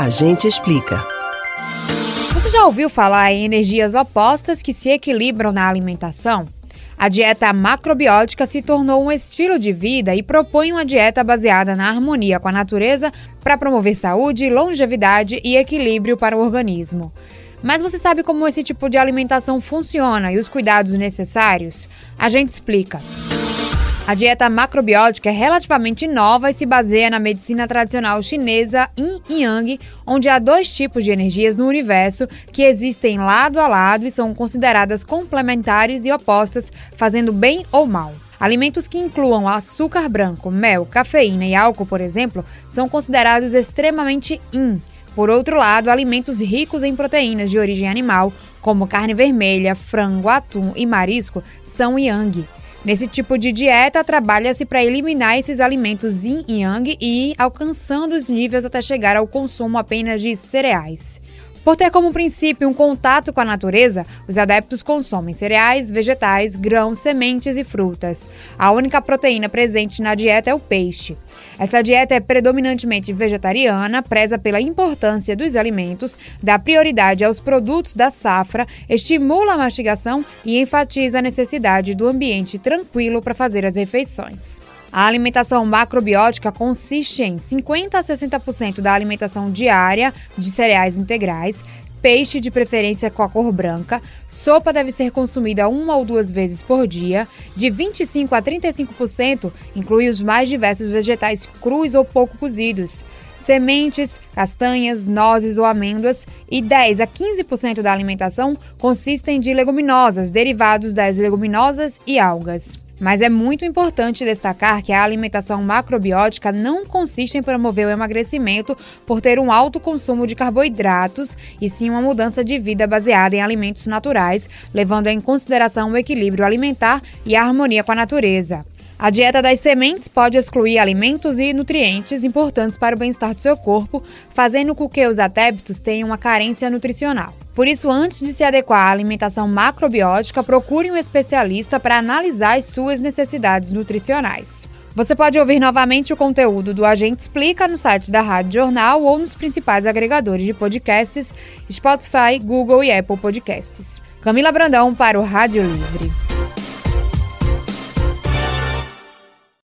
A gente explica. Você já ouviu falar em energias opostas que se equilibram na alimentação? A dieta macrobiótica se tornou um estilo de vida e propõe uma dieta baseada na harmonia com a natureza para promover saúde, longevidade e equilíbrio para o organismo. Mas você sabe como esse tipo de alimentação funciona e os cuidados necessários? A gente explica. A dieta macrobiótica é relativamente nova e se baseia na medicina tradicional chinesa Yin e Yang, onde há dois tipos de energias no universo que existem lado a lado e são consideradas complementares e opostas, fazendo bem ou mal. Alimentos que incluam açúcar branco, mel, cafeína e álcool, por exemplo, são considerados extremamente yin. Por outro lado, alimentos ricos em proteínas de origem animal, como carne vermelha, frango, atum e marisco, são yang. Nesse tipo de dieta, trabalha-se para eliminar esses alimentos yin e yang e ir alcançando os níveis até chegar ao consumo apenas de cereais. Por ter como princípio um contato com a natureza, os adeptos consomem cereais, vegetais, grãos, sementes e frutas. A única proteína presente na dieta é o peixe. Essa dieta é predominantemente vegetariana, preza pela importância dos alimentos, dá prioridade aos produtos da safra, estimula a mastigação e enfatiza a necessidade do ambiente tranquilo para fazer as refeições. A alimentação macrobiótica consiste em 50 a 60% da alimentação diária de cereais integrais, peixe de preferência com a cor branca, sopa deve ser consumida uma ou duas vezes por dia, de 25 a 35% inclui os mais diversos vegetais crus ou pouco cozidos, sementes, castanhas, nozes ou amêndoas e 10 a 15% da alimentação consistem de leguminosas, derivados das leguminosas e algas. Mas é muito importante destacar que a alimentação macrobiótica não consiste em promover o emagrecimento por ter um alto consumo de carboidratos, e sim uma mudança de vida baseada em alimentos naturais, levando em consideração o equilíbrio alimentar e a harmonia com a natureza. A dieta das sementes pode excluir alimentos e nutrientes importantes para o bem-estar do seu corpo, fazendo com que os adeptos tenham uma carência nutricional. Por isso, antes de se adequar à alimentação macrobiótica, procure um especialista para analisar as suas necessidades nutricionais. Você pode ouvir novamente o conteúdo do Agente Explica no site da Rádio Jornal ou nos principais agregadores de podcasts, Spotify, Google e Apple Podcasts. Camila Brandão para o Rádio Livre.